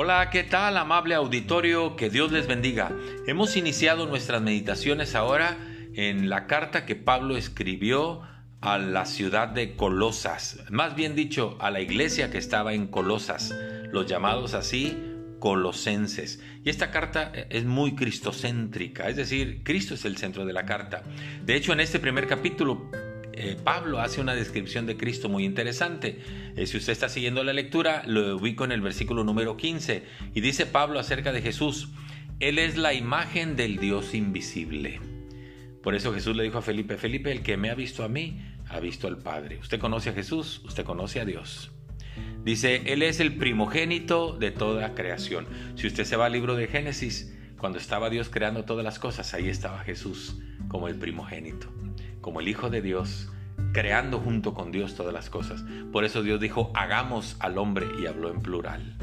Hola, ¿qué tal amable auditorio? Que Dios les bendiga. Hemos iniciado nuestras meditaciones ahora en la carta que Pablo escribió a la ciudad de Colosas, más bien dicho, a la iglesia que estaba en Colosas, los llamados así colosenses. Y esta carta es muy cristocéntrica, es decir, Cristo es el centro de la carta. De hecho, en este primer capítulo eh, Pablo hace una descripción de Cristo muy interesante. Eh, si usted está siguiendo la lectura, lo ubico en el versículo número 15 y dice Pablo acerca de Jesús, Él es la imagen del Dios invisible. Por eso Jesús le dijo a Felipe, Felipe, el que me ha visto a mí, ha visto al Padre. Usted conoce a Jesús, usted conoce a Dios. Dice, Él es el primogénito de toda creación. Si usted se va al libro de Génesis, cuando estaba Dios creando todas las cosas, ahí estaba Jesús como el primogénito como el Hijo de Dios, creando junto con Dios todas las cosas. Por eso Dios dijo, hagamos al hombre y habló en plural.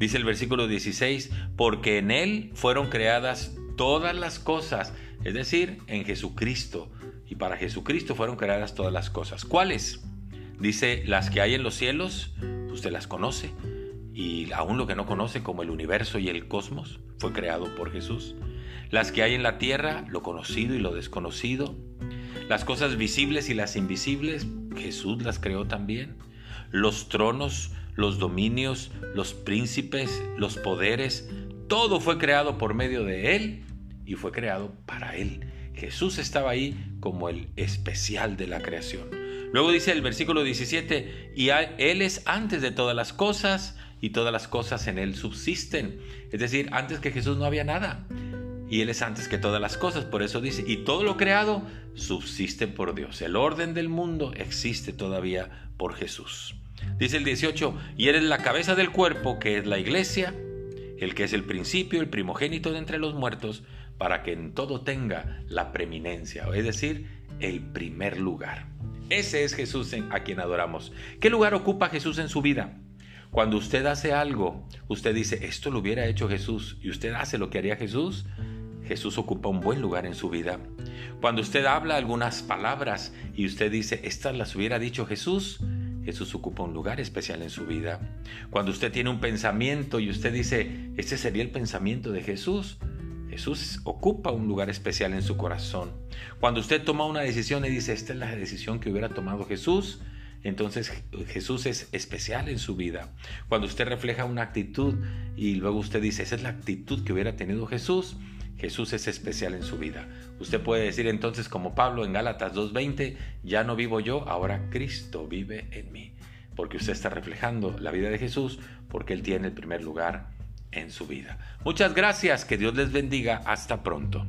Dice el versículo 16, porque en Él fueron creadas todas las cosas, es decir, en Jesucristo. Y para Jesucristo fueron creadas todas las cosas. ¿Cuáles? Dice, las que hay en los cielos, usted las conoce. Y aún lo que no conoce, como el universo y el cosmos, fue creado por Jesús. Las que hay en la tierra, lo conocido y lo desconocido, las cosas visibles y las invisibles, Jesús las creó también. Los tronos, los dominios, los príncipes, los poderes, todo fue creado por medio de Él y fue creado para Él. Jesús estaba ahí como el especial de la creación. Luego dice el versículo 17, y Él es antes de todas las cosas y todas las cosas en Él subsisten. Es decir, antes que Jesús no había nada y Él es antes que todas las cosas. Por eso dice, y todo lo creado subsiste por Dios. El orden del mundo existe todavía por Jesús. Dice el 18, y eres la cabeza del cuerpo, que es la iglesia, el que es el principio, el primogénito de entre los muertos, para que en todo tenga la preeminencia, es decir, el primer lugar. Ese es Jesús a quien adoramos. ¿Qué lugar ocupa Jesús en su vida? Cuando usted hace algo, usted dice, esto lo hubiera hecho Jesús, y usted hace lo que haría Jesús, Jesús ocupa un buen lugar en su vida. Cuando usted habla algunas palabras y usted dice, estas las hubiera dicho Jesús, Jesús ocupa un lugar especial en su vida. Cuando usted tiene un pensamiento y usted dice, este sería el pensamiento de Jesús, Jesús ocupa un lugar especial en su corazón. Cuando usted toma una decisión y dice, esta es la decisión que hubiera tomado Jesús, entonces Jesús es especial en su vida. Cuando usted refleja una actitud y luego usted dice, esa es la actitud que hubiera tenido Jesús, Jesús es especial en su vida. Usted puede decir entonces como Pablo en Gálatas 2.20, ya no vivo yo, ahora Cristo vive en mí. Porque usted está reflejando la vida de Jesús porque Él tiene el primer lugar en su vida. Muchas gracias, que Dios les bendiga, hasta pronto.